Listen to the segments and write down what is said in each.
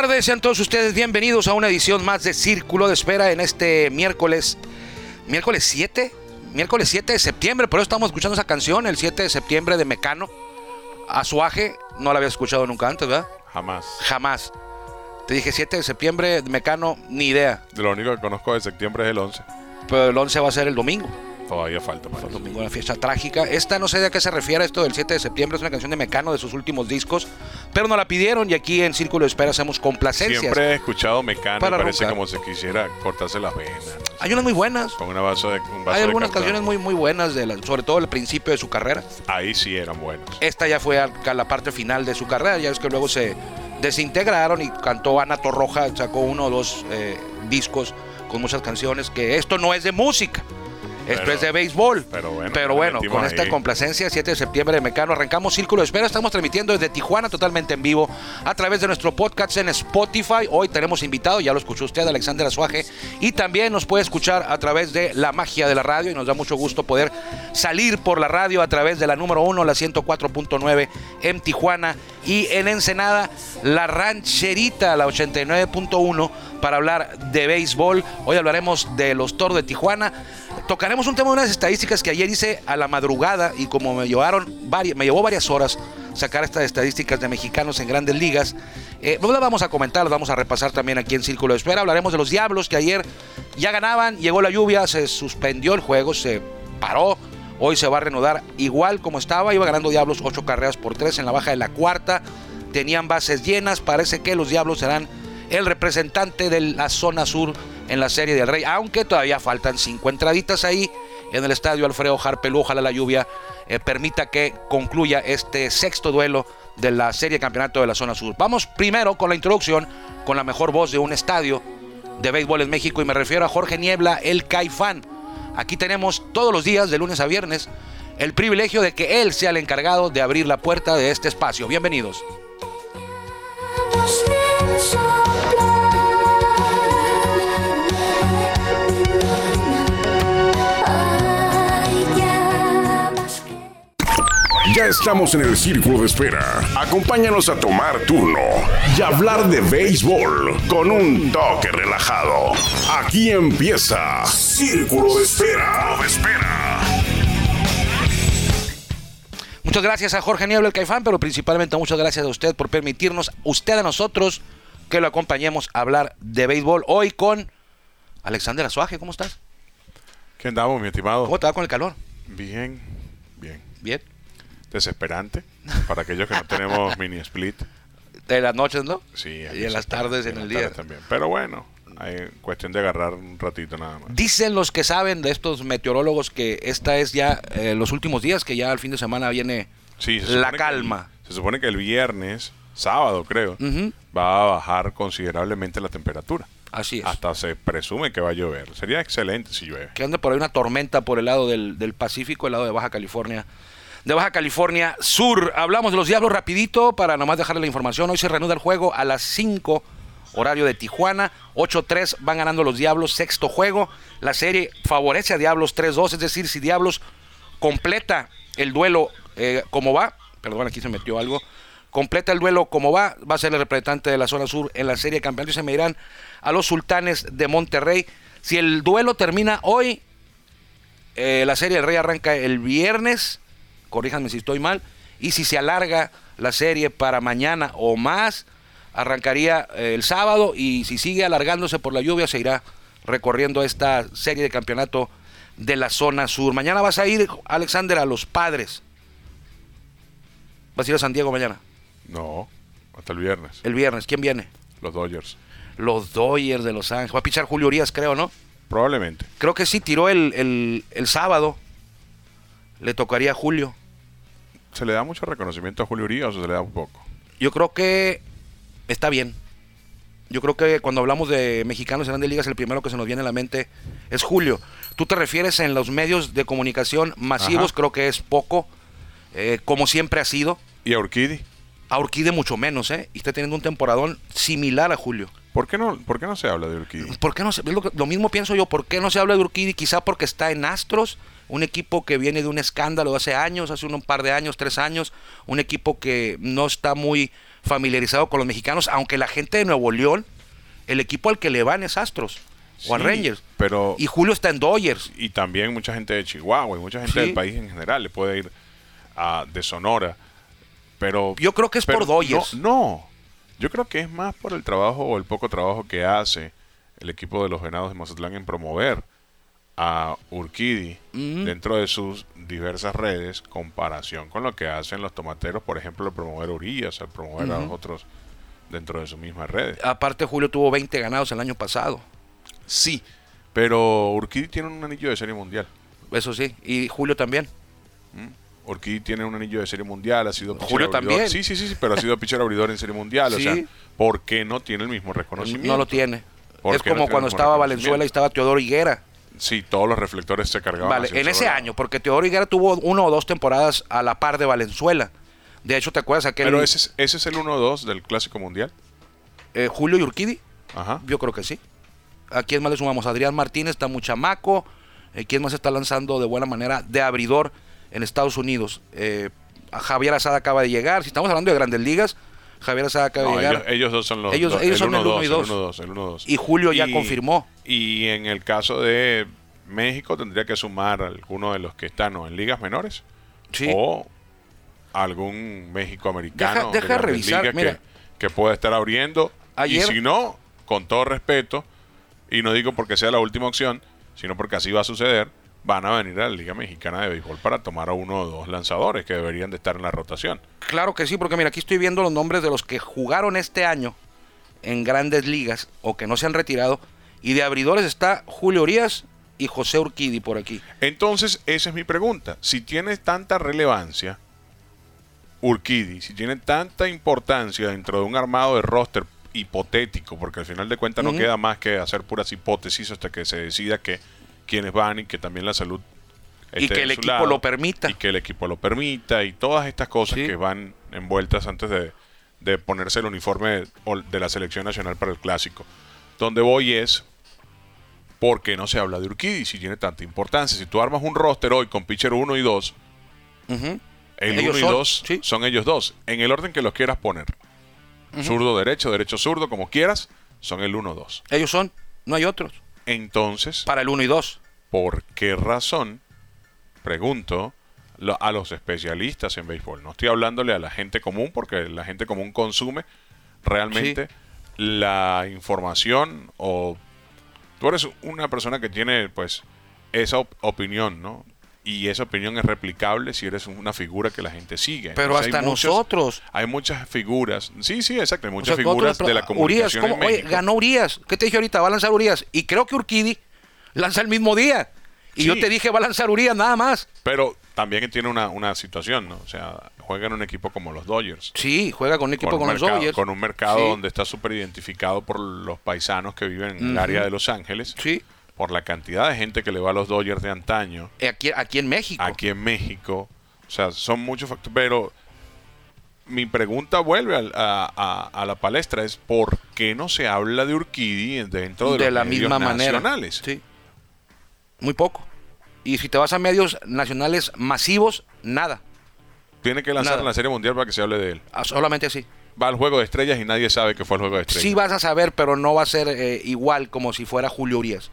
tardes, sean todos ustedes bienvenidos a una edición más de Círculo de Espera en este miércoles, miércoles 7, miércoles 7 de septiembre, por eso estamos escuchando esa canción, el 7 de septiembre de Mecano, Azuaje, no la había escuchado nunca antes, ¿verdad? Jamás. Jamás. Te dije 7 de septiembre, de Mecano, ni idea, De lo único que conozco de septiembre es el 11. pero el 11 va a ser el domingo. Todavía falta para El domingo, una fiesta trágica. Esta no sé de a qué se refiere esto del 7 de septiembre, es una canción de Mecano de sus últimos discos, pero nos la pidieron y aquí en Círculo de Espera hacemos complacencias. Siempre he escuchado Mecano Para parece roncar. como si quisiera cortarse las venas. ¿no? Hay unas muy buenas. Con una vaso de, un vaso Hay algunas canciones muy, muy buenas, de la- sobre todo al principio de su carrera. Ahí sí eran buenos. Esta ya fue a la parte final de su carrera, ya es que luego se desintegraron y cantó Ana Torroja, sacó uno o dos eh, discos con muchas canciones, que esto no es de música. Esto Pero- es de béisbol. pero bueno, Pero bueno, con esta complacencia, 7 de septiembre de Mecano, arrancamos Círculo de Espera. Estamos transmitiendo desde Tijuana totalmente en vivo a través de nuestro podcast en Spotify. Hoy tenemos invitado, ya lo escuchó usted, Alexander Azuaje. Y también nos puede escuchar a través de la magia de la radio. Y nos da mucho gusto poder salir por la radio a través de la número 1, la 104.9 en Tijuana. Y en Ensenada, la rancherita, la 89.1 para hablar de béisbol. Hoy hablaremos de los toros de Tijuana. Tocaremos un tema de unas estadísticas que ayer hice a la madrugada y como me llevaron varias, me llevó varias horas sacar estas estadísticas de mexicanos en grandes ligas. Eh, no las vamos a comentar, las vamos a repasar también aquí en Círculo de Espera. Hablaremos de los Diablos que ayer ya ganaban, llegó la lluvia, se suspendió el juego, se paró. Hoy se va a reanudar igual como estaba. Iba ganando Diablos 8 carreras por 3 en la baja de la cuarta. Tenían bases llenas. Parece que los Diablos serán el representante de la zona sur en la Serie del Rey. Aunque todavía faltan 5 entraditas ahí en el estadio Alfredo Harpelú. Ojalá la lluvia eh, permita que concluya este sexto duelo de la Serie Campeonato de la zona sur. Vamos primero con la introducción con la mejor voz de un estadio de béisbol en México y me refiero a Jorge Niebla, el Caifán. Aquí tenemos todos los días, de lunes a viernes, el privilegio de que él sea el encargado de abrir la puerta de este espacio. Bienvenidos. Estamos en el círculo de espera. Acompáñanos a tomar turno y hablar de béisbol con un toque relajado. Aquí empieza Círculo de Espera. De espera. Muchas gracias a Jorge Niebla, el Caifán, pero principalmente muchas gracias a usted por permitirnos, usted a nosotros, que lo acompañemos a hablar de béisbol. Hoy con Alexander Azuaje, ¿cómo estás? ¿Qué andamos, mi estimado? ¿Cómo te va con el calor? Bien, bien. Bien. Desesperante. Para aquellos que no tenemos mini split. De las noches, ¿no? Sí, Y en las tardes, en las el día. tardes también. Pero bueno, hay cuestión de agarrar un ratito nada más. Dicen los que saben de estos meteorólogos que esta es ya eh, los últimos días, que ya al fin de semana viene Sí, se la calma. el- se supone que el viernes, sábado creo, va a bajar considerablemente la temperatura. Así es. Hasta se presume que va a llover. Sería excelente si llueve. que ande por ahí una tormenta por el lado del, del Pacífico, el lado de Baja California. De Baja California Sur. Hablamos de los Diablos rapidito para nomás dejarle la información. Hoy se reanuda el juego a las 5, horario de Tijuana. 8-3 van ganando los Diablos, sexto juego. La serie favorece a Diablos 3-2, es decir, si Diablos completa el duelo eh, como va, perdón, aquí se metió algo, completa el duelo como va, va a ser el representante de la zona sur en la serie de y se me irán a los sultanes de Monterrey. Si el duelo termina hoy, eh, la serie del Rey arranca el viernes, corríjanme si estoy mal, y si se alarga la serie para mañana o más, arrancaría eh, el sábado y si sigue alargándose por la lluvia se irá recorriendo esta serie de campeonato de la zona sur. Mañana vas a ir, Alexander, a los padres. Vas a ir a San Diego mañana, No, hasta el viernes. el viernes. ¿Quién viene? Los Dodgers. Los Dodgers de Los Ángeles. Va a pichar Julio Urias, creo, ¿no? Probablemente. Creo que sí, tiró el, el, el sábado. Le tocaría a Julio. ¿Se le da mucho reconocimiento a Julio Urias o se le da un poco? Yo creo que está bien. Yo creo que cuando hablamos de mexicanos en grandes ligas, el primero que se nos viene a la mente es Julio. Tú te refieres en los medios de comunicación masivos, Ajá. creo que es poco, eh, como siempre ha sido. ¿Y a Urquidi? A Urquide mucho menos, ¿eh? Y está teniendo un temporadón similar a Julio. ¿Por qué no, por qué no se habla de Urquidi? ¿Por qué no se, lo, lo mismo pienso yo, ¿por qué no se habla de Urquidi? Quizá porque está en Astros, un equipo que viene de un escándalo de hace años, hace un par de años, tres años, un equipo que no está muy familiarizado con los mexicanos, aunque la gente de Nuevo León, el equipo al que le van es Astros o a Sí, Rangers. pero- Y Julio está en Dodgers. y también mucha gente de Chihuahua y mucha gente Sí. del país en general le puede ir a de Sonora. Pero Yo creo que es por Dodgers. No, no. yo creo que es más por el trabajo o el poco trabajo que hace el equipo de los Venados de Mazatlán en promover a Urquidi Mm. dentro de sus diversas redes, comparación con lo que hacen los tomateros, por ejemplo, al promover Urias, al promover a los otros dentro de sus mismas redes. Aparte, Julio tuvo 20 ganados el año pasado. Sí, pero Urquidi tiene un anillo de serie mundial. Eso sí. Y Julio también. Urquidi tiene un anillo de serie mundial, ha sido pitcher Julio abridor. también. Sí, sí, sí, sí, pero ha sido pitcher abridor en serie mundial. O sea, ¿por qué no tiene el mismo reconocimiento? No lo tiene. ¿Por Es no como cuando estaba Valenzuela y estaba Teodoro Higuera. Sí, todos los reflectores se cargaban. Vale, en ese año, porque Teodoro Higuera tuvo uno o dos temporadas a la par de Valenzuela. De hecho, ¿te acuerdas aquel Pero ese es, ese es el 1-2 del Clásico Mundial. eh, Julio y Urquidi? Ajá. Yo creo que sí. ¿A quién más le sumamos? Adrián Martínez está muy chamaco. Eh, ¿Quién más está lanzando de buena manera de abridor en Estados Unidos? Eh, Javier Asada acaba de llegar. Si estamos hablando de grandes ligas, Javier acaba No, ellos, ellos dos son los Ellos- los- ellos son el 1-2, uno y dos. 1-2, el 1-2. Y Julio ya confirmó. Y en el caso de México tendría que sumar alguno de los que están o en ligas menores Sí. o algún México americano Deja- deja revisar, mira. que, que pueda estar abriendo. Ayer- Y si no, con todo respeto, y no digo porque sea la última opción, sino porque así va a suceder, van a venir a la Liga Mexicana de Béisbol para tomar a uno o dos lanzadores que deberían de estar en la rotación. Claro que sí, porque mira, aquí estoy viendo los nombres de los que jugaron este año en grandes ligas o que no se han retirado. Y de abridores está Julio Urias y José Urquidi por aquí. Entonces, esa es mi pregunta. Si tiene tanta relevancia, Urquidi, si tiene tanta importancia dentro de un armado de roster hipotético, porque al final de cuentas no queda más que hacer puras hipótesis hasta que se decida que quienes van y que también la salud Y que el equipo lado, lo permita. y que el equipo lo permita y todas estas cosas Sí. que van envueltas antes de, de ponerse el uniforme de la selección nacional para el clásico. Donde voy es ¿por qué no se habla de Urquidi si tiene tanta importancia? Si tú armas un roster hoy con pitcher 1 y 2, Ujú. el Ellos 1 y son, 2 sí. son ellos dos, en el orden que los quieras poner. Zurdo, derecho, derecho, zurdo, como quieras, son el 1-2. Ellos son, no hay otros. Entonces, Para el 1 y 2. ¿Por qué razón? Pregunto a los especialistas en béisbol. No estoy hablándole a la gente común porque la gente común consume realmente la información o tú eres una persona que tiene pues esa op- opinión, ¿no? Y esa opinión es replicable si eres una figura que la gente sigue. Pero Entonces, hay hasta nosotros. Hay muchas figuras. Sí, sí, exacto. Hay O muchas sea, figuras nosotros- de la Urias, comunicación ¿cómo? en Oye, México. ganó Urias. ¿Qué te dije ahorita? Va a lanzar Urias. Y creo que Urquidi lanza el mismo día. Y Sí. yo te dije, va a lanzar Urias nada más. Pero también tiene una, una situación, ¿no? O sea, juega en un equipo como los Dodgers. Sí, juega con un equipo con, un los mercado, Dodgers. con un mercado Sí. donde está súper identificado por los paisanos que viven en el área de Los Ángeles, Sí. por la cantidad de gente que le va a los Dodgers de antaño, Eh, Aquí, aquí en México. aquí en México. O sea, son muchos factores. Pero mi pregunta vuelve a, a- a la palestra: es ¿por qué no se habla de Urquidi dentro de, de los la misma manera. nacionales? Sí. Muy poco. Y si te vas a medios nacionales masivos, nada. Tiene que lanzar Nada. en la Serie Mundial para que se hable de él. Ah, Solamente así. Va al juego de estrellas y nadie sabe que fue el juego de estrellas. Sí vas a saber, pero no va a ser eh, igual como si fuera Julio Urias.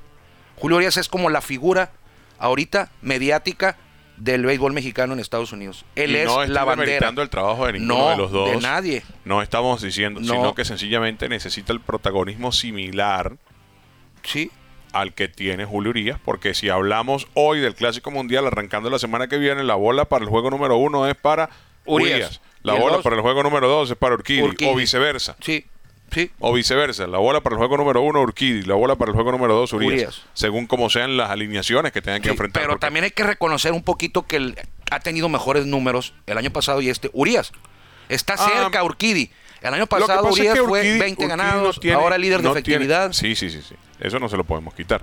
Julio Urias es como la figura ahorita mediática del béisbol mexicano en Estados Unidos. Él Y es no la bandera. el trabajo de ninguno No, de los dos. de nadie. No estamos diciendo, No. sino que sencillamente necesita el protagonismo similar Sí. Al que tiene Julio Urias, porque si hablamos hoy del Clásico Mundial, arrancando la semana que viene, la bola para el juego número uno es para Urias. Urias, la bola dos- para el juego número dos es para Urquidi, Urquidi. o viceversa. Sí. Sí. O viceversa, la bola para el juego número uno, Urquidi, la bola para el juego número dos, Urias, Urias. según como sean las alineaciones que tengan que Sí, enfrentar. pero porque- también hay que reconocer un poquito que el- ha tenido mejores números el año pasado y este. Urias. Está Ah, cerca Urquidi. El año pasado es Urias que fue Urquidi- 20 Urquidi ganados, no tiene- ahora líder de tiene- efectividad. sí, sí, sí, sí. Eso no se lo podemos quitar.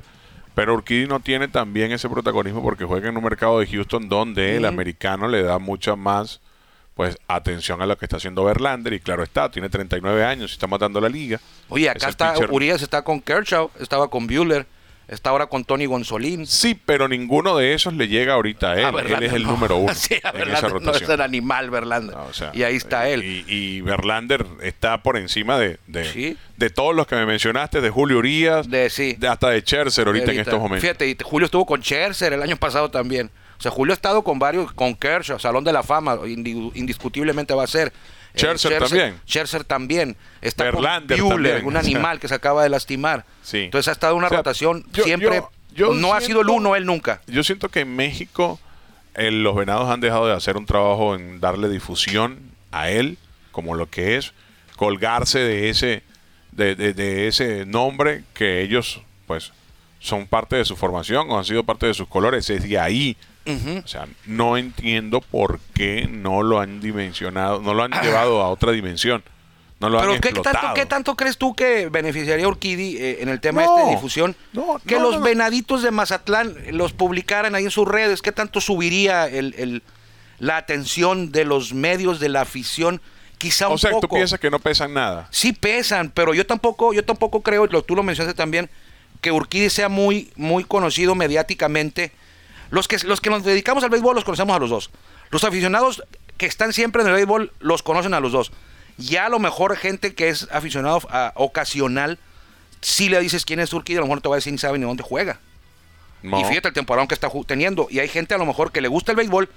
Pero Urquidi no tiene también ese protagonismo porque juega en un mercado de Houston donde el americano le da mucha más pues atención a lo que está haciendo Verlander y claro está, tiene 39 años y está matando la liga. Oye, acá está pitcher- Urias está con Kershaw, estaba con Bueller, Está ahora con Tony Gonzolín. Sí, pero ninguno de esos le llega ahorita a él. A él Verlander es el no. número uno Sí, a en esa no es rotación. el animal Verlander. No, o sea, y ahí está él. Y, y Verlander está por encima de, de, Sí. de todos los que me mencionaste, de Julio Urias, De- sí. de- hasta de Scherzer ahorita, en estos momentos. Fíjate, y Julio estuvo con Scherzer el año pasado también. O sea, Julio ha estado con varios, con Kershaw, Salón de la Fama, indi- indiscutiblemente va a ser. Eh, Scherzer también. Scherzer también. Está Verlander con Buehler, también. un animal que se acaba de lastimar. Sí. Entonces ha estado en una O sea, rotación yo- siempre. yo- yo no ha sido el uno él nunca. Yo siento que en México eh, los venados han dejado de hacer un trabajo en darle difusión a él como lo que es, colgarse de ese, de, de- de ese nombre que ellos pues son parte de su formación o han sido parte de sus colores. Es de ahí. O sea, no entiendo por qué no lo han dimensionado, no lo han llevado a otra dimensión. No lo Pero han ¿qué tanto, ¿qué tanto crees tú que beneficiaría a Urquidi eh, en el tema No, este de difusión? no, que los venaditos de Mazatlán los publicaran ahí en sus redes. ¿Qué tanto subiría el, el- la atención de los medios, de la afición? Quizá un O sea, poco. tú piensas que no pesan nada. Sí pesan, pero yo tampoco, yo tampoco creo, lo, tú lo mencionaste también, que Urquidi sea muy, muy conocido mediáticamente. Los que, los que nos dedicamos al béisbol los conocemos a los dos. Los aficionados que están siempre en el béisbol los conocen a los dos. Ya a lo mejor gente que es aficionado a- ocasional, si le dices quién es Urquidi, a lo mejor te va a decir ni sabe ni dónde juega. No. Y fíjate el temporada que está teniendo. Y hay gente a lo mejor que le gusta el béisbol.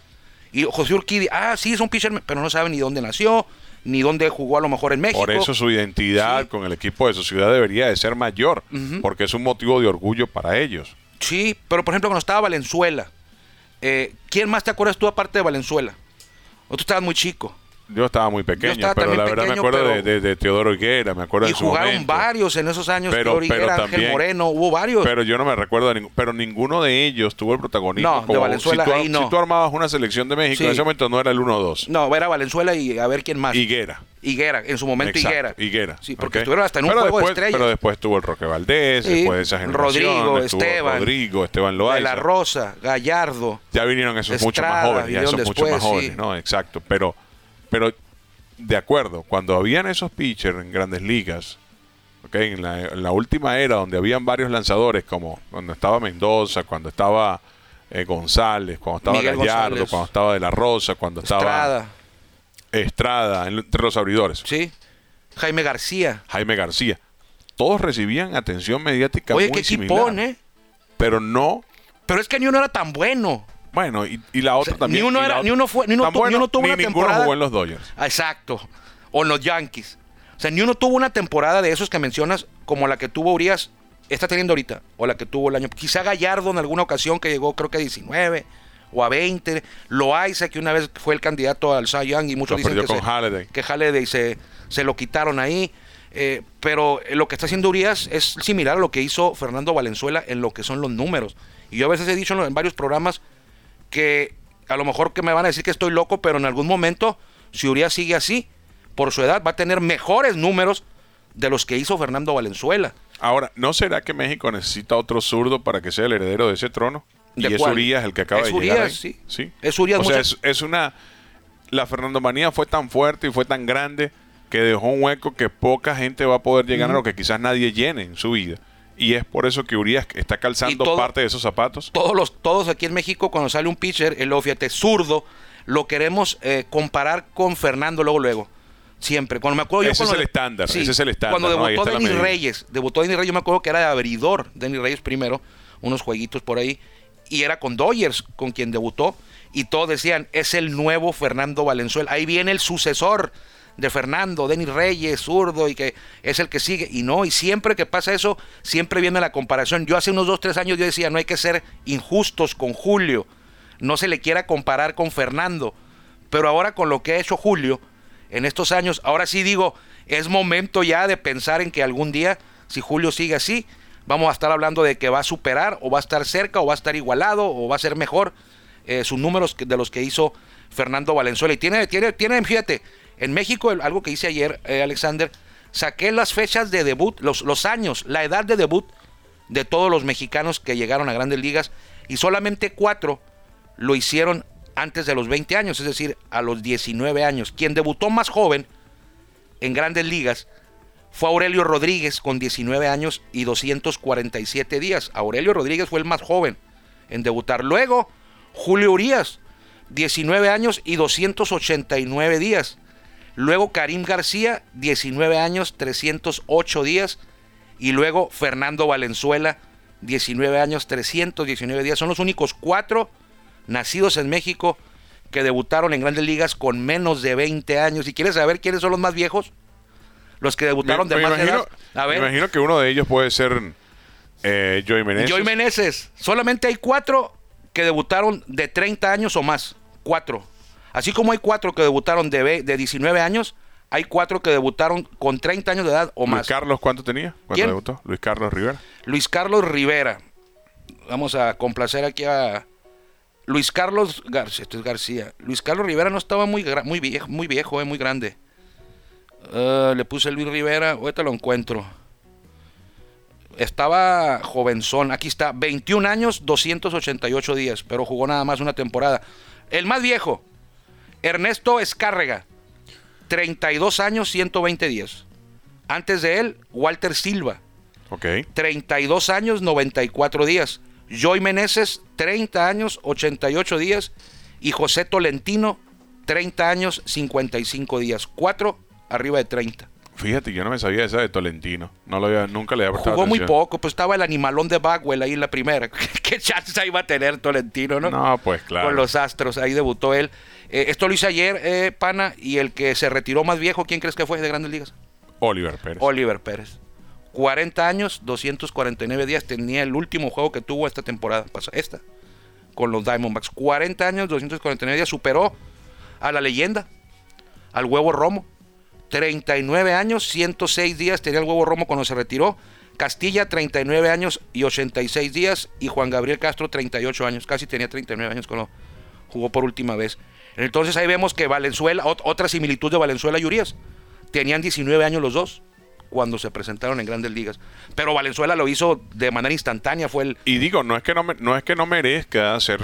Y José Urquidi, ah, sí, es un pitcher, pero no sabe ni dónde nació, ni dónde jugó a lo mejor en México. Por eso su identidad Sí. con el equipo de su ciudad debería de ser mayor, porque es un motivo de orgullo para ellos. Sí, pero por ejemplo cuando estaba Valenzuela, eh, ¿quién más te acuerdas tú aparte de Valenzuela? O tú estabas muy chico. Yo estaba muy pequeño, estaba pero la verdad pequeño, me acuerdo pero- de, de- de Teodoro Higuera, me acuerdo Y de su jugaron momento. varios en esos años. Pero- Flor Higuera, pero Ángel también- Moreno, hubo varios. Pero yo no me recuerdo de ninguno, pero ninguno de ellos tuvo el protagonismo. No, de como Valenzuela si, tú, ahí no. si tú armabas una selección de México, Sí. en ese momento no era el 1-2. no, era Valenzuela y a ver quién más. Higuera. Higuera, en su momento Exacto, Higuera. Higuera. Sí, porque ok. estuvieron hasta en un Pero juego después, de estrellas. Pero después tuvo el Roque Valdés, Sí, después de esa generación. Rodrigo, estuvo Esteban, Rodrigo, Esteban de Loaiza. la Rosa, Gallardo. Ya vinieron esos mucho más Estrada, jóvenes, ya esos mucho más después, jóvenes, sí. ¿no? Exacto. Pero, pero, de acuerdo, cuando habían esos pitchers en grandes ligas, ¿ok? en, la, en la última era donde habían varios lanzadores, como cuando estaba Mendoza, cuando estaba eh, González, cuando estaba Miguel Gallardo, González. cuando estaba De La Rosa, cuando estaba Estrada, Estrada, en- entre los abridores, sí. Jaime García. Jaime García. Todos recibían atención mediática Oye, muy qué similar, equipón, ¿eh? pero no Pero es que ni uno era tan bueno. Bueno, y, y la otra sea, también. ni uno era- ni uno fue- ni uno ni uno tuvo ni una temporada- jugó en los Dodgers. Exacto. O en los Yankees. O sea, ni uno tuvo una temporada de esos que mencionas como la que tuvo Urias, está teniendo ahorita, o la que tuvo el año. Quizá Gallardo en alguna ocasión que llegó creo que a 19 o a 20. Loaiza, que una vez fue el candidato al Cy Young y muchos Lo dicen perdió que, con se, Halladay. que Halladay se, se lo quitaron ahí. Eh, pero lo que está haciendo Urias es similar a lo que hizo Fernando Valenzuela en lo que son los números. Y yo a veces he dicho en, en varios programas que a lo mejor que me van a decir que estoy loco, pero en algún momento, si Urias sigue así, por su edad, va a tener mejores números de los que hizo Fernando Valenzuela. Ahora, ¿no será que México necesita otro zurdo para que sea el heredero de ese trono? ¿De y es? Urias el que acaba Es de llegar. Urias, ahí? sí. Es Urias, O sea, muchas- es, es una. La Fernandomanía fue tan fuerte y fue tan grande que dejó un hueco que poca gente va a poder llegar a lo que quizás nadie llene en su vida. Y es por eso que Urias está calzando todo- parte de esos zapatos. Todos, los, todos aquí en México, cuando sale un pitcher, el luego, fíjate, zurdo, lo queremos eh, comparar con Fernando luego, luego. Siempre. Cuando me acuerdo yo Ese es cuando- el estándar, ese es el estándar, Cuando debutó Denis. Reyes, debutó Denis Reyes, yo me acuerdo que era de abridor, Denis Reyes primero, unos jueguitos por ahí, y era con Dodgers con quien debutó, y todos decían, es el nuevo Fernando Valenzuela, ahí viene el sucesor de Fernando, Denis Reyes, zurdo, y que es el que sigue, y no, y siempre que pasa eso, siempre viene la comparación. Yo hace unos dos, tres años yo decía, no hay que ser injustos con Julio, no se le quiera comparar con Fernando, pero ahora con lo que ha hecho Julio, en estos años, ahora sí digo, es momento ya de pensar en que algún día, si Julio sigue así, vamos a estar hablando de que va a superar o va a estar cerca o va a estar igualado o va a ser mejor eh, sus números de los que hizo Fernando Valenzuela. Y tiene, tiene, tiene, fíjate, en México, algo que hice ayer, eh, Alexander, saqué las fechas de debut, los, los años, la edad de debut de todos los mexicanos que llegaron a grandes ligas y solamente cuatro lo hicieron antes de los 20 años, es decir, a los 19 años. Quien debutó más joven en grandes ligas fue Aurelio Rodríguez con 19 años y 247 días. Aurelio Rodríguez fue el más joven en debutar. Luego, Julio Urias, 19 años y 289 días. Luego Karim García, 19 años, 308 días. Y luego Fernando Valenzuela, 19 años, 319 días. Son los únicos cuatro nacidos en México que debutaron en grandes ligas con menos de 20 años. ¿Y quieres saber quiénes son los más viejos? Los que debutaron Me- de me más imagino, edad. A me imagino que uno de ellos puede ser eh, Joey Meneses. Joey Meneses. Solamente hay cuatro que debutaron de 30 años o más. Cuatro. Así como hay cuatro que debutaron de, de 19 años, hay cuatro que debutaron con 30 años de edad o Luis más. Carlos, ¿cuánto tenía cuando ¿Quién? debutó? Luis Carlos Rivera. Luis Carlos Rivera. Vamos a complacer aquí a Luis Carlos García. Esto es García. Luis Carlos Rivera no estaba muy, muy viejo, muy viejo, eh, muy grande. Ah, le puse Luis Rivera, ahorita lo encuentro. Estaba jovenzón, aquí está, 21 años, 288 días, pero jugó nada más una temporada. El más viejo, Ernesto Escárrega, 32 años, 120 días. Antes de él, Walter Silva, Ok. 32 años, 94 días. Joy Meneses, 30 años, 88 días. Y José Tolentino, 30 años, 55 días. Cuatro arriba de 30. Fíjate, yo no me sabía esa de Tolentino. No lo había, nunca le había prestado Jugó muy poco, pues estaba el animalón de Bagwell ahí en la primera. ¿Qué chance iba a tener Tolentino, no? No, pues claro. Con los Astros, ahí debutó él. Eh, esto lo hice ayer, eh, Pana, y el que se retiró más viejo, ¿quién crees que fue de Grandes Ligas? Oliver Pérez. Oliver Pérez. 40 años, 249 días. Tenía el último juego que tuvo esta temporada, esta, con los Diamondbacks. 40 años, 249 días. Superó a la leyenda, al huevo Romo. 39 años, 106 días tenía el huevo Romo cuando se retiró. Castilla, 39 años y 86 días. Y Juan Gabriel Castro, 38 años. Casi tenía 39 años cuando jugó por última vez. Entonces ahí vemos que Valenzuela, ot- otra similitud de Valenzuela y Urias. Tenían 19 años los dos cuando se presentaron en grandes ligas. Pero Valenzuela lo hizo de manera instantánea. Fue el, Y digo, no es que no, no es que no merezca ser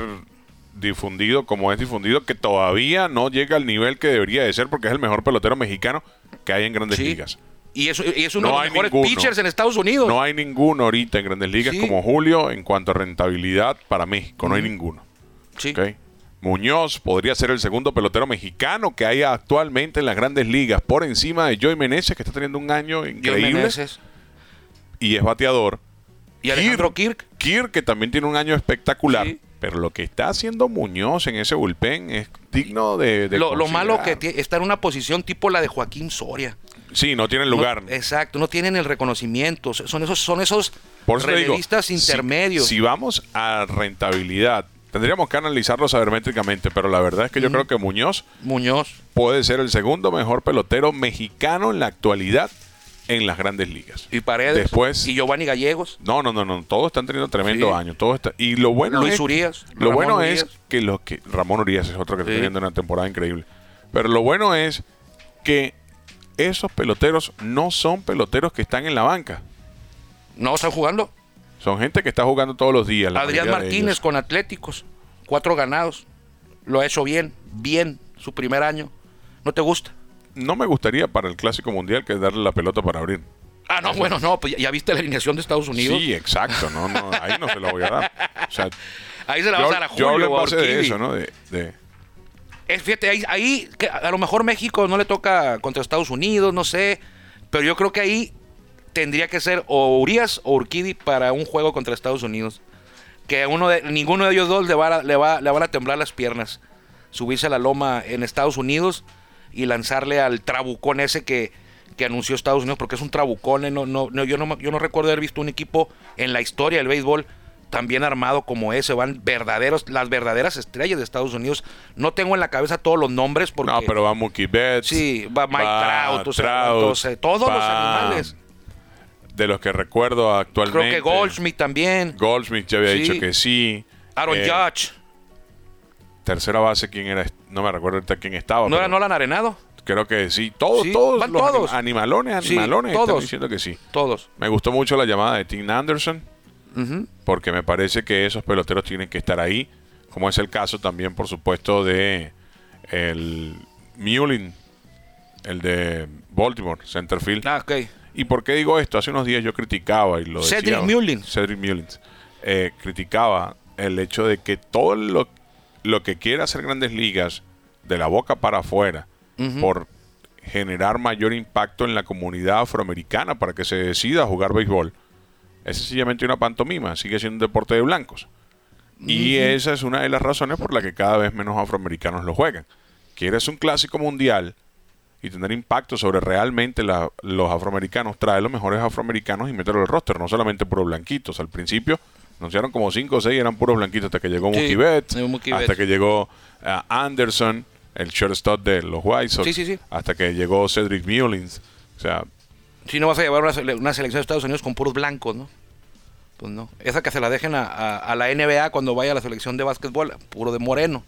difundido como es difundido, que todavía no llega al nivel que debería de ser porque es el mejor pelotero mexicano que hay en grandes Sí. ligas. Y es, y es uno No de los mejores ninguno. pitchers en Estados Unidos. No hay ninguno ahorita en grandes ligas Sí. como Julio en cuanto a rentabilidad para México. No hay ninguno. Sí. Muñoz podría ser el segundo pelotero mexicano que hay actualmente en las grandes ligas por encima de Joey Meneses, que está teniendo un año increíble y es bateador. Y Alejandro Kirk. Kirk, que también tiene un año espectacular. Sí. Pero lo que está haciendo Muñoz en ese bullpen es digno de. de Lo, lo malo que está en una posición tipo la de Joaquín Soria. Sí, no tiene lugar. No- exacto, no tienen el reconocimiento. Son esos, son esos Por digo, relevistas si- intermedios. Si, vamos a rentabilidad, tendríamos que analizarlo sabermétricamente, pero la verdad es que yo creo que Muñoz Muñoz. puede ser el segundo mejor pelotero mexicano en la actualidad en las grandes ligas. Y Paredes. Después- Y Giovanni Gallegos. No, no, no, no, todos están teniendo tremendo Sí. año, todo está y lo bueno Luis es Urias, lo Ramón bueno Urias. es que los que Ramón Urias es otro que está teniendo una temporada increíble. Pero lo bueno es que esos peloteros no son peloteros que están en la banca. No están jugando. Son gente que está jugando todos los días. Adrián Martínez con Atléticos. Cuatro ganados. Lo ha hecho bien. Bien. Su primer año. ¿No te gusta? No me gustaría para el Clásico Mundial que darle la pelota para abrir. Ah, no, bueno, no. Pues ya- viste la alineación de Estados Unidos. Sí, exacto. No, no, ahí no se lo voy a dar. O sea, Ahí se la yo, vas a dar a yo Julio en o a base de eso, ¿no? De, de- Es, fíjate, ahí, ahí que a lo mejor México no le toca contra Estados Unidos, no sé. Pero yo creo que ahí tendría que ser o Urias o Urquidi para un juego contra Estados Unidos. Que a uno de, ninguno de ellos dos le, va a- le, va, le van a temblar las piernas. Subirse a la loma en Estados Unidos y lanzarle al trabucón ese que, que anunció Estados Unidos, porque es un trabucón. eh, No, no, no, yo, no, yo no recuerdo haber visto un equipo en la historia del béisbol tan bien armado como ese. Van verdaderos, las verdaderas estrellas de Estados Unidos. No tengo en la cabeza todos los nombres porque... No, pero va Mookie Betts. Sí, va Mike Trout, o sea, Trout, entonces, todos los va- animales. De los que recuerdo actualmente. Creo que Goldschmidt también. Goldschmidt ya había Sí. dicho que sí. Aaron Eh, Judge. Tercera base, ¿quién era? No me recuerdo ahorita quién estaba. ¿No era Nolan Arenado? Creo que sí. Todos, Sí, todos van los todos. anim- animalones, Sí, animalones están todos. diciendo que sí. Todos. Me gustó mucho la llamada de Tim Anderson. Porque me parece que esos peloteros tienen que estar ahí, como es el caso también, por supuesto, de el Mulin, el de Baltimore, Centerfield, Ah, ok. ¿Y por qué digo esto? Hace unos días yo criticaba y lo Cedric decía, Mullins. Cedric Mullins. eh, criticaba el hecho de que todo lo, lo que quiere hacer grandes ligas de la boca para afuera por generar mayor impacto en la comunidad afroamericana para que se decida a jugar béisbol es sencillamente una pantomima, sigue siendo un deporte de blancos. Y esa es una de las razones por la que cada vez menos afroamericanos lo juegan. Quieres un clásico mundial y tener impacto sobre realmente la- los afroamericanos, trae los mejores afroamericanos y meterlo al roster, no solamente puros blanquitos. Al principio anunciaron como 5 o 6 eran puros blanquitos hasta que llegó Sí, Mookie Betts, Mookie hasta Betts. que llegó eh, Anderson, el shortstop de los White Sox, Sí, sí, hasta que llegó Cedric Mullins. O sea, Si no vas a llevar una, sele- una selección de Estados Unidos con puros blancos, ¿no? Pues no. Esa que se la dejen a, a- a la NBA cuando vaya a la selección de básquetbol, puro de moreno,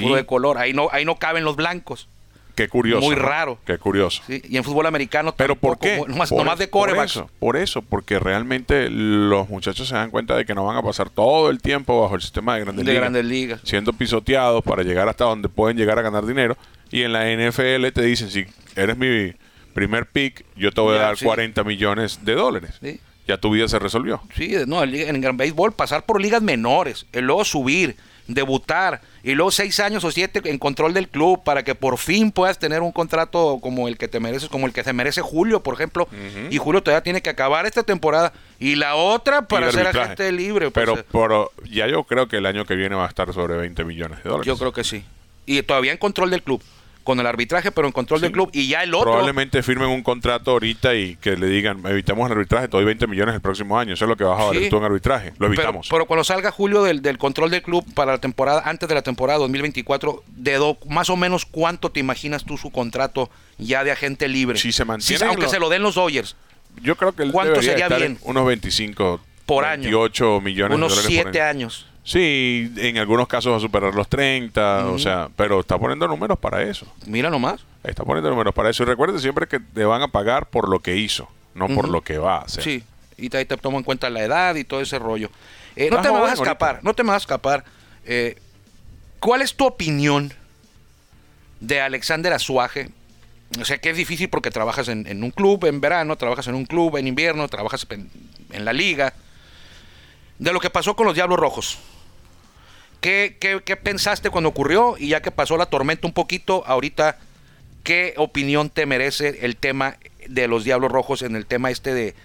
puro de color. Ahí no, ahí no caben los blancos. Qué curioso. muy raro. Qué curioso. ¿sí? Y en fútbol americano Pero ¿por qué? Nomás, Por nomás de corebacks. Por eso, por eso, porque realmente los muchachos se dan cuenta de que no van a pasar todo el tiempo bajo el sistema de grandes De ligas, grandes ligas. siendo pisoteados para llegar hasta donde pueden llegar a ganar dinero. Y en la NFL te dicen, si eres mi primer pick, yo te voy a Ya, dar sí. 40 millones de dólares. Sí. Ya tu vida se resolvió. Sí, no, en liga- en el béisbol pasar por ligas menores, y luego subir, debutar, y luego seis años o siete en control del club para que por fin puedas tener un contrato como el que te mereces, como el que se merece Julio, por ejemplo. Y Julio todavía tiene que acabar esta temporada y la otra para ser agente libre. pues, Pero, eh, pero ya yo creo que el año que viene va a estar sobre 20 millones de dólares. yo creo que sí. Y todavía en control del club, con el arbitraje, pero en control del club. Y ya el otro. Probablemente firmen un contrato ahorita y que le digan, evitamos el arbitraje, te doy 20 millones el próximo año. Eso es lo que vas a valer Sí. tú en arbitraje. Lo evitamos. pero cuando salga Julio del, del control del club para la temporada, antes de la temporada 2024, de do- más o menos cuánto te imaginas tú su contrato ya de agente libre? Si se mantiene aunque se lo den los Dodgers, Yo creo que él ¿Cuánto sería estar bien? en unos 25 Por año. 28 millones unos de dólares siete año. años. Sí, en algunos casos va a superar los 30, o sea, pero está poniendo números para eso. Mira nomás. Está poniendo números para eso. Y recuerde siempre que te van a pagar por lo que hizo, no por lo que va a hacer. Sí, y ahí te tomo en cuenta la edad y todo ese rollo. Eh, no te me vas a escapar, no te me vas a escapar. Eh, ¿Cuál es tu opinión de Alexander Azuaje? O sea, que es difícil porque trabajas en, en un club en verano, trabajas en un club en invierno, trabajas en, en la liga. De lo que pasó con los Diablos Rojos. ¿Qué, qué, qué pensaste cuando ocurrió? Y ya que pasó la tormenta un poquito, ahorita, ¿qué opinión te merece el tema de los Diablos Rojos en el tema este de,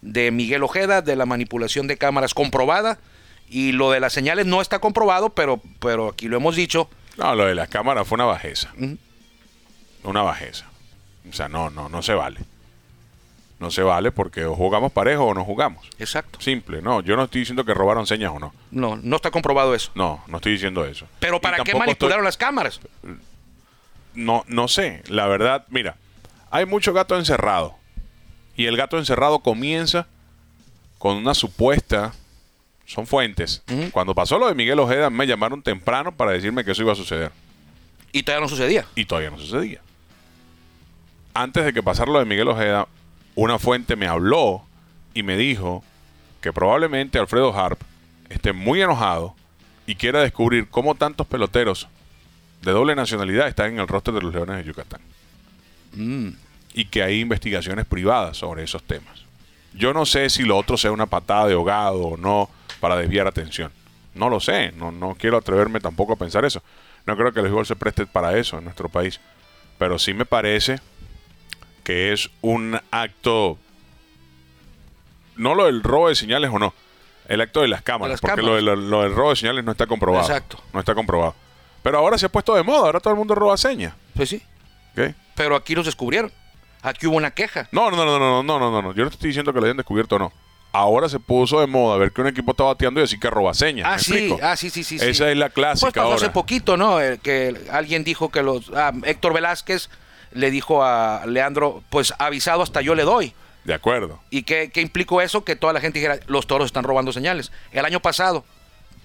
de Miguel Ojeda, de la manipulación de cámaras comprobada? Y lo de las señales no está comprobado, pero, pero aquí lo hemos dicho. No, lo de las cámaras fue una bajeza. Una bajeza. O sea, no, no, no se vale. No se vale porque o jugamos parejo o no jugamos. Exacto. Simple, no. Yo no estoy diciendo que robaron señas o no. No, no está comprobado eso. No, no estoy diciendo eso. Pero ¿para qué manipularon estoy- las cámaras? No, no sé. La verdad, mira, hay mucho gato encerrado. Y el gato encerrado comienza con una supuesta. Son fuentes. Cuando pasó lo de Miguel Ojeda, me llamaron temprano para decirme que eso iba a suceder. Y todavía no sucedía. Y todavía no sucedía. Antes de que pasara lo de Miguel Ojeda, una fuente me habló y me dijo que probablemente Alfredo Harp esté muy enojado y quiera descubrir cómo tantos peloteros de doble nacionalidad están en el roster de los Leones de Yucatán. Mm. Y que hay investigaciones privadas sobre esos temas. Yo no sé si lo otro sea una patada de ahogado o no para desviar atención. No lo sé, no, no quiero atreverme tampoco a pensar eso. No creo que el béisbol se preste para eso en nuestro país. Pero sí me parece que es un acto, no lo del robo de señales o no, el acto de las cámaras, porque. Lo, del robo de señales no está comprobado. Exacto. No está comprobado. Pero ahora se ha puesto de moda, ahora todo el mundo roba señas. Pues sí. Pero aquí los descubrieron. Aquí hubo una queja. No, no, no, no, no, no, no, no. Yo no te estoy diciendo que lo hayan descubierto o no ahora se puso de moda ver que un equipo está bateando y decir que roba señas. Ah, sí, ah, sí, sí, sí, Esa es la clásica. Pues pasó hace poquito, ¿no? Que alguien dijo que los. Ah, Héctor Velázquez le dijo a Leandro, pues avisado hasta yo le doy. De acuerdo. ¿Y qué, qué implicó eso? Que toda la gente dijera, los toros están robando señales. El año pasado,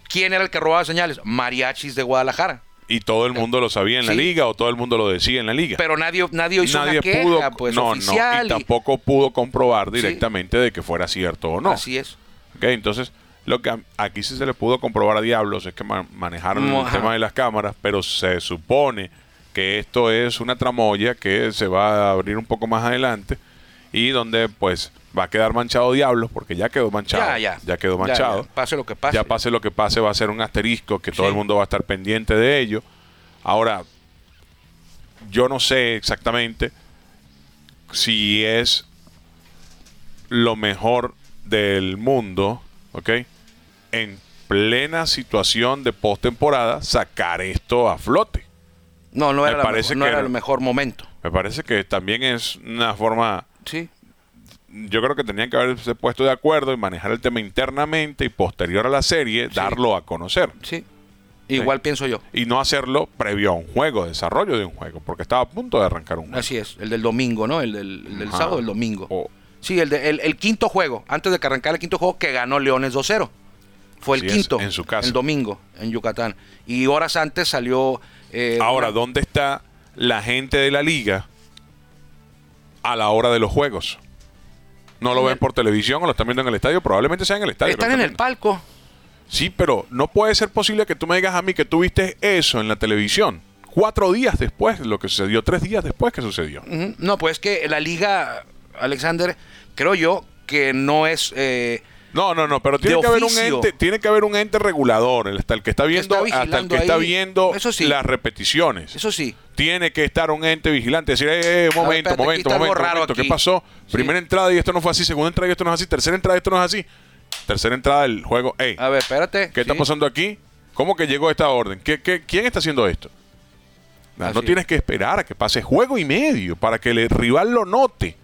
¿quién era el que robaba señales? Mariachis de Guadalajara. Y todo el mundo lo sabía en la Sí. liga o todo el mundo lo decía en la liga. Pero nadie, nadie hizo Nadie una queja, pudo, pues, no, oficial. no, y y- tampoco pudo comprobar Sí. directamente de que fuera cierto o no. Así es. Ok, Entonces, lo que aquí sí se le pudo comprobar a Diablos es que ma- manejaron el tema de las cámaras, pero se supone que esto es una tramoya que se va a abrir un poco más adelante y donde pues va a quedar manchado Diablos porque ya quedó manchado. Ya, ya. quedó Ya, manchado. ya. Pase lo que pase. Ya pase lo que pase, va a ser un asterisco que todo el mundo va a estar pendiente de ello. Ahora, yo no sé exactamente si es lo mejor del mundo, ¿ok? En plena situación de postemporada, sacar esto a flote. No, no era, la mejor- no era el mejor momento. Me parece que también es una forma Sí. yo creo que tenían que haberse puesto de acuerdo y manejar el tema internamente y posterior a la serie darlo a conocer. Sí. Igual pienso yo. Y no hacerlo previo a un juego, desarrollo de un juego, porque estaba a punto de arrancar un juego. Así es. El del domingo, ¿no? El del, el del sábado del domingo. Sí, el, de- el, el quinto juego. Antes de que arrancara el quinto juego que ganó Leones 2-0. Fue el Así es, quinto. en su casa. El domingo, en Yucatán. Y horas antes salió. Eh, Ahora, una- ¿dónde está la gente de la liga a la hora de los juegos? No lo En ven por televisión o lo están viendo en el estadio, probablemente sea en el estadio. Están en el palco. Sí, pero no puede ser posible que tú me digas a mí que tú viste eso en la televisión. Cuatro días después de lo que sucedió, tres días después que sucedió. No, pues que la liga, Alexander, creo yo que no es. eh, No, no, no, pero tiene que haber un ente, tiene que haber un ente regulador, el- hasta el que está viendo, está hasta el que está viendo Eso sí. las repeticiones. eso sí. Tiene que estar un ente vigilante, decir, eh, eh, un A ver, momento, espérate, momento, momento, raro momento, ¿qué aquí. pasó? Sí. Primera entrada y esto no fue así, segunda entrada y esto no es así, tercera entrada y esto no es así. Tercera entrada del juego, ey, A ver, espérate. ¿qué está pasando aquí? ¿Cómo que llegó esta orden? ¿Qué, qué- quién está haciendo esto? Nah, no es. tienes que esperar a que pase juego y medio para que el rival lo note.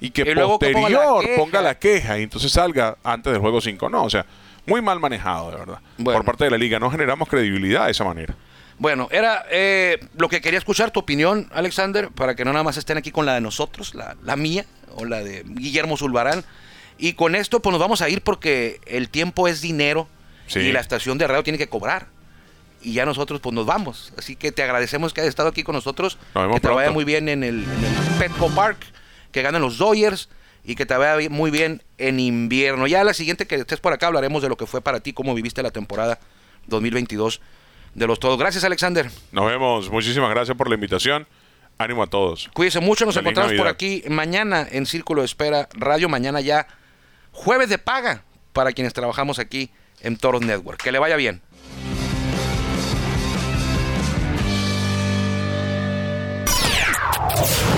Y que Y luego que ponga la posterior ponga la queja y entonces salga antes del juego 5. No, o sea, muy mal manejado, de verdad. Bueno. Por parte de la liga. No generamos credibilidad de esa manera. Bueno, era eh, lo que quería escuchar tu opinión, Alexander, para que no nada más estén aquí con la de nosotros, la, la mía o la de Guillermo Zulbarán. Y con esto, pues nos vamos a ir porque el tiempo es dinero Sí. y la estación de radio tiene que cobrar. Y ya nosotros, pues nos vamos. Así que te agradecemos que hayas estado aquí con nosotros. Nos que te vaya muy bien en el, en el Petco Park, que ganen los Dodgers y que te vaya muy bien en invierno. Ya la siguiente que estés por acá hablaremos de lo que fue para ti, cómo viviste la temporada 2022 de los todos. Gracias, Alexander. Nos vemos. Muchísimas gracias por la invitación. Ánimo a todos. Cuídense mucho, nos Feliz encontramos por aquí mañana en Círculo de Espera Radio. Mañana ya jueves de paga para quienes trabajamos aquí en Toros Network. Que le vaya bien.